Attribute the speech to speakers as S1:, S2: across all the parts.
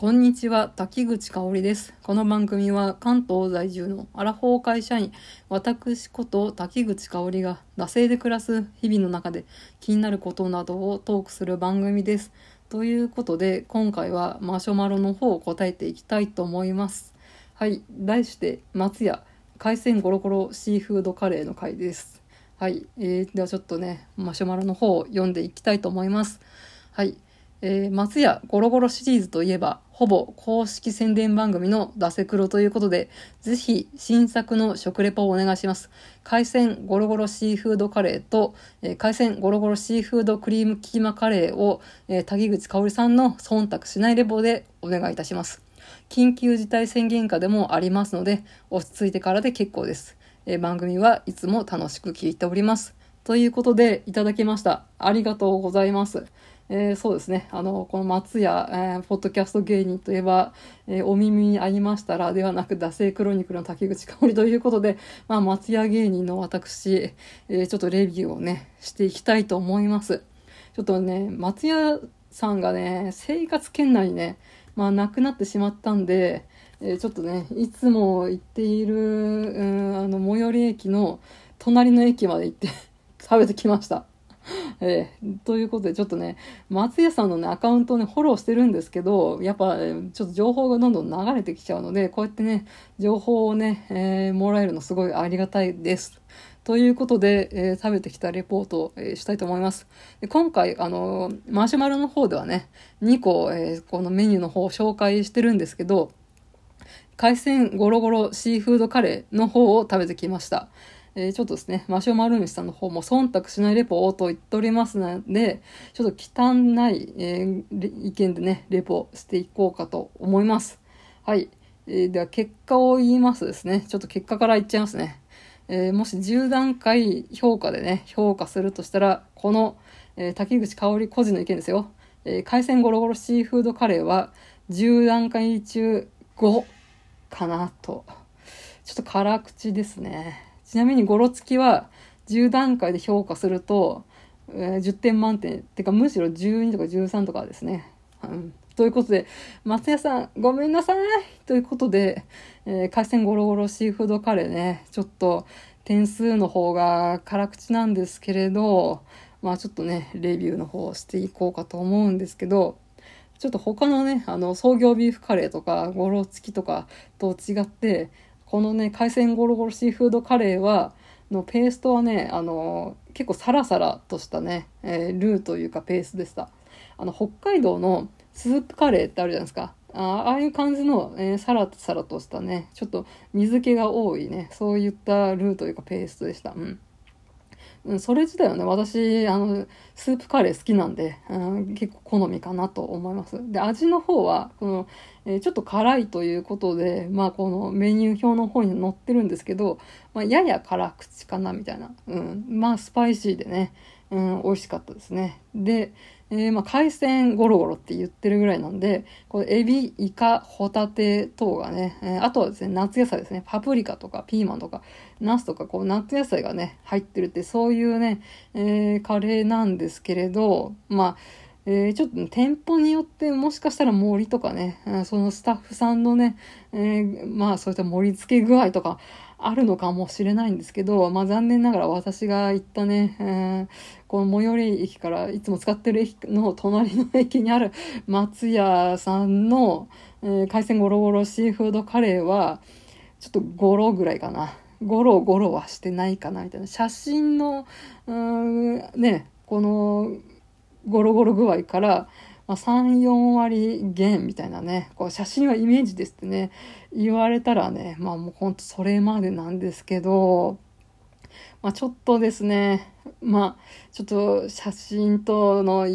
S1: こんにちは、滝口香織です。この番組は関東在住のアラフォー会社員、私こと滝口香織が惰性で暮らす日々の中で気になることなどをトークする番組です。ということで、今回はマシュマロの方を答えていきたいと思います。はい、題して松屋海鮮ゴロゴロシーフードカレーの回です。はい、えー、ではちょっとね、マシュマロの方を読んでいきたいと思います。はい。えー、松屋ゴロゴロシリーズといえば、ほぼ公式宣伝番組のダセクロということで、ぜひ新作の食レポをお願いします。海鮮ゴロゴロシーフードカレーと、えー、海鮮ゴロゴロシーフードクリームキーマカレーを、えー、滝口香織さんの忖度しないレポでお願いいたします。緊急事態宣言下でもありますので、落ち着いてからで結構です。え、番組はいつも楽しく聞いております。ということで、いただきました。ありがとうございます。えー、そうですね。あの、この松屋、えー、ポッドキャスト芸人といえば、えー、お耳に合いましたら、ではなく、惰性クロニクルの竹口香織ということで、まあ、松屋芸人の私、えちょっとレビューをね、していきたいと思います。ちょっとね、松屋さんがね、生活圏内にね、まあ、亡くなってしまったんで、えちょっとね、いつも行っている、うん、あの、最寄り駅の隣の駅まで行って食べてきました。えー、ということで、ちょっとね、松屋さんのね、アカウントをね、フォローしてるんですけど、やっぱ、ちょっと情報がどんどん流れてきちゃうので、こうやってね、情報をね、えー、もらえるのすごいありがたいです。ということで、えー、食べてきたレポートを、えー、したいと思います。で今回、あのー、マシュマロの方ではね、2個、えこのメニューの方を紹介してるんですけど、海鮮ゴロゴロシーフードカレーの方を食べてきました。えー、ちょっとですね、マシュマロ主さんの方も忖度しないレポをと言っておりますので、ちょっと汚い、えー、意見でね、レポしていこうかと思います。はい。えー、では結果を言いますですね。ちょっと結果から言っちゃいますね。え、もし10段階評価でね、評価するとしたら、この、え、滝口香織個人の意見ですよ。えー、海鮮ゴロゴロシーフードカレーは10段階中5かなと。ちょっと辛口ですね。ちなみにゴロつきは10段階で評価すると、えー、10点満点。ってかむしろ12とか13とかですね。うん、ということで、松屋さん、ごめんなさい。ということで、えー、海鮮ゴロゴロシーフードカレーね、ちょっと点数の方が辛口なんですけれど、まあちょっとね、レビューの方をしていこうかと思うんですけど、ちょっと他のね、あの、創業ビーフカレーとか、ゴロつきとかと違って、このね、海鮮ゴロゴロシーフードカレーは、のペーストはね、あの、結構サラサラとしたね、えー、ルーというかペーストでした。あの、北海道のスープカレーってあるじゃないですか。あああいう感じの、えー、サラサラとしたね、ちょっと水気が多いね、そういったルーというかペーストでした。うん。うん、それ自体はね、私、あの、スープカレー好きなんで、うん、結構好みかなと思います。で、味の方は、この、えー、ちょっと辛いということで、まあ、このメニュー表の方に載ってるんですけど、まあ、やや辛口かな、みたいな。うん。まあ、スパイシーでね、うん、美味しかったですね。で、えー、まあ、海鮮ゴロゴロって言ってるぐらいなんで、これエビ、イカ、ホタテ等がね、えー、あとはですね、夏野菜ですね、パプリカとかピーマンとか、ナスとか、こう、夏野菜がね、入ってるって、そういうね、えー、カレーなんですけれど、まあ、えー、ちょっと、店舗によってもしかしたら盛りとかね、そのスタッフさんのね、えー、まあそういった盛り付け具合とかあるのかもしれないんですけど、まあ残念ながら私が行ったね、えー、この最寄り駅からいつも使ってる駅の隣の駅にある 松屋さんの、えー、海鮮ゴロゴロシーフードカレーは、ちょっとゴロぐらいかな。ゴロゴロはしてないかなみたいな。写真の、うん、ね、このゴロゴロ具合から、まあ、3、4割減みたいなね、こう写真はイメージですってね、言われたらね、まあもうほんとそれまでなんですけど、まあちょっとですね、まあちょっと写真との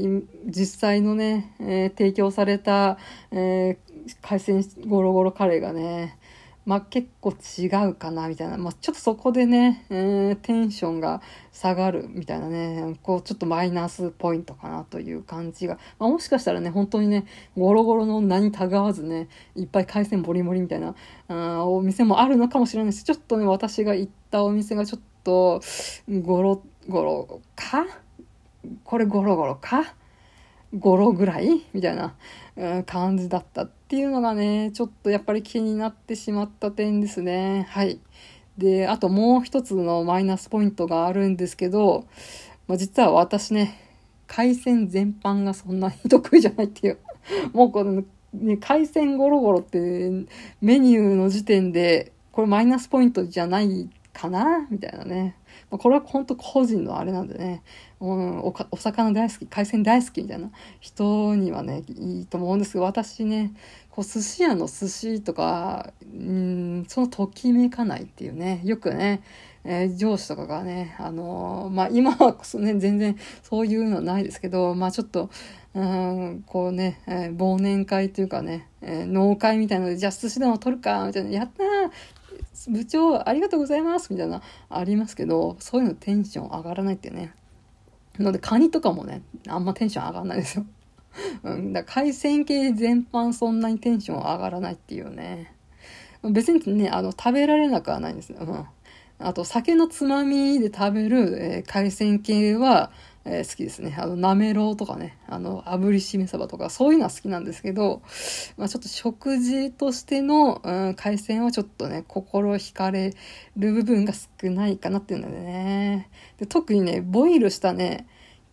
S1: 実際のね、えー、提供された、えー、海鮮ゴロゴロカレーがね、まあ結構違うかなみたいな。まあちょっとそこでね、えー、テンションが下がるみたいなね、こうちょっとマイナスポイントかなという感じが。まあもしかしたらね、本当にね、ゴロゴロの名にたがわずね、いっぱい海鮮ボリボリみたいな、あお店もあるのかもしれないです。ちょっとね、私が行ったお店がちょっと、ゴロ、ゴロか？これゴロゴロか？語呂ぐらいみたいな、うん、感じだったっていうのがね、ちょっとやっぱり気になってしまった点ですね。はい。で、あともう一つのマイナスポイントがあるんですけど、まあ、実は私ね、海鮮全般がそんなに得意じゃないっていう。もうこの、ね、海鮮ゴロゴロってメニューの時点で、これマイナスポイントじゃないかな？みたいなね。まあ、これは本当個人のあれなんでね、うん、おお魚大好き、海鮮大好きみたいな人にはね、いいと思うんですけど、私ね、こう寿司屋の寿司とか、うん、そのときめかないっていうね、よくね、えー、上司とかがね、あのー、まあ、今はこそね、全然そういうのはないですけど、まあ、ちょっと、うん、こうね、えー、忘年会というかね、えー、農会みたいなので、じゃあ寿司でも取るか、みたいな、やったー部長、ありがとうございますみたいな、ありますけど、そういうのテンション上がらないっていうね。ので、カニとかもね、あんまテンション上がらないですよ。うん、だ海鮮系全般そんなにテンション上がらないっていうね。別にね、あの、食べられなくはないんですよ。うん。あと、酒のつまみで食べる、えー、海鮮系は、えー、好きですね。あの、なめろうとかね、あの、炙りしめ鯖とか、そういうのは好きなんですけど、まあちょっと食事としての、うん、海鮮はちょっとね、心惹かれる部分が少ないかなっていうのでね。で特にね、ボイルしたね、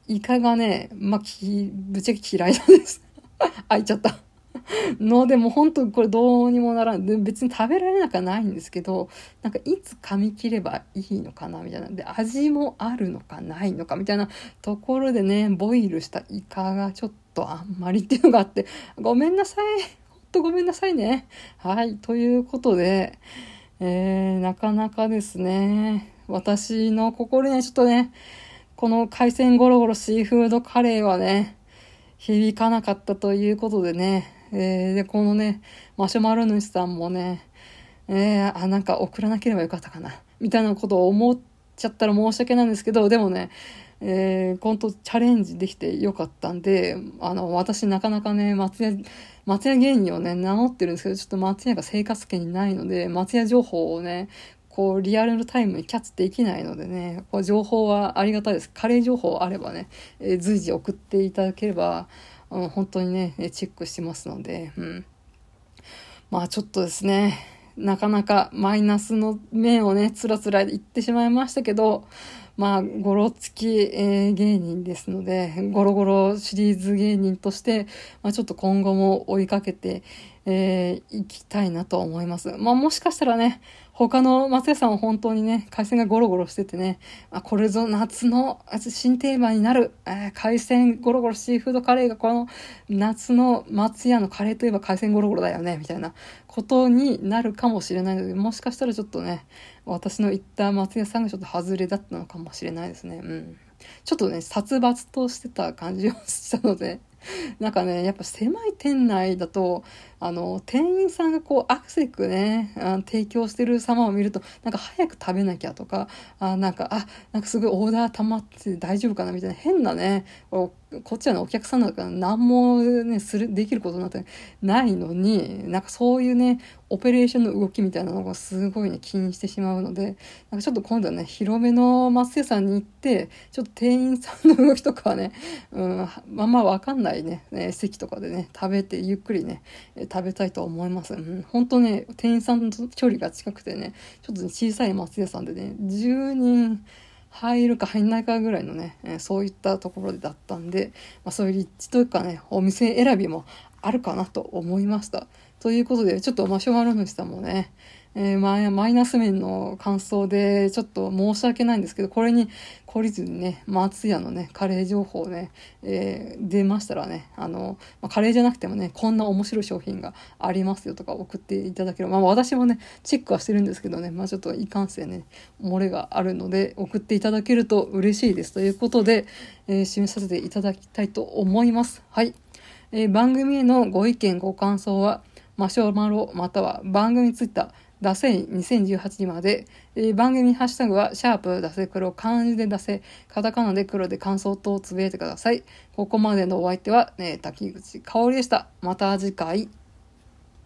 S1: イカがね、まあ、き、ぶっちゃけ嫌いなんです。開いちゃった。のでも本当これどうにもならん。で別に食べられなくはないんですけどなんかいつ噛み切ればいいのかなみたいな。で味もあるのかないのかみたいなところでねボイルしたイカがちょっとあんまりっていうのがあってごめんなさい。ほんとごめんなさいね。はい。ということでえー、なかなかですね。私の心にはちょっとねこの海鮮ゴロゴロシーフードカレーはね、響かなかったということでね、えー、で、このね、マシュマロ主さんもね、えー、あ、なんか送らなければよかったかな、みたいなことを思っちゃったら申し訳ないんですけど、でもね、えー、本当チャレンジできてよかったんで、あの、私なかなかね、松屋、松屋芸人をね、名乗ってるんですけど、ちょっと松屋が生活圏にないので、松屋情報をね、こう、リアルタイムにキャッチできないのでね、こう情報はありがたいです。カレー情報あればね、えー、随時送っていただければ、うん、本当にね、チェックしてますので、うん。まあちょっとですね、なかなかマイナスの面をね、つらつら言ってしまいましたけど、まあ、ゴロつき、えー、芸人ですので、ゴロゴロシリーズ芸人として、まあちょっと今後も追いかけて、えー、行きたいなと思います。まあもしかしたらね、他の松屋さんは本当にね、海鮮がゴロゴロしててね、あ、これぞ夏の新テーマになる、えー、海鮮ゴロゴロシーフードカレーがこの夏の松屋のカレーといえば海鮮ゴロゴロだよね、みたいなことになるかもしれないので、もしかしたらちょっとね、私の言った松屋さんがちょっと外れだったのかもしれないですね。うん。ちょっとね、殺伐としてた感じをしたので、なんかね、やっぱ狭い店内だと、あの、店員さんがこう、アクセクね、あ提供してる様を見ると、なんか早く食べなきゃとか、あなんか、あ、なんかすごいオーダー溜まって大丈夫かなみたいな変なね、こっちはね、お客さんだから何もね、する、できることなんてないのに、なんかそういうね、オペレーションの動きみたいなのがすごいね、気にしてしまうので、なんかちょっと今度はね、広めの松屋さんに行って、ちょっと店員さんの動きとかはね、うん、まあまあわかんないね、ね席とかでね、食べてゆっくりね、食べたいと思います。うん、本当ね、店員さんと距離が近くてね、ちょっと、小さい松屋さんでね、10人入るか入んないかぐらいのね、えそういったところだったんで、まあ、そういう立地というかね、お店選びもあるかなと思いました。ということで、ちょっとマシュマロ主さんもね、えー、マイナス面の感想でちょっと申し訳ないんですけど、これに懲りずにね、松屋のね、カレー情報ね、えー、出ましたらね、あの、まあ、カレーじゃなくてもね、こんな面白い商品がありますよとか送っていただければ、まあ私もね、チェックはしてるんですけどね、まあちょっといかんせんね、漏れがあるので、送っていただけると嬉しいです。ということで、えー、締めさせていただきたいと思います。はい。えー、番組へのご意見、ご感想は、マシュマロまたは番組ツイッター、ダセイ2018まで、えー、番組ハッシュタグは、シャープダセ黒、漢字で出せ、カタカナで黒で感想とつぶやいてください。ここまでのお相手は、ね、滝口香織でした。また次回。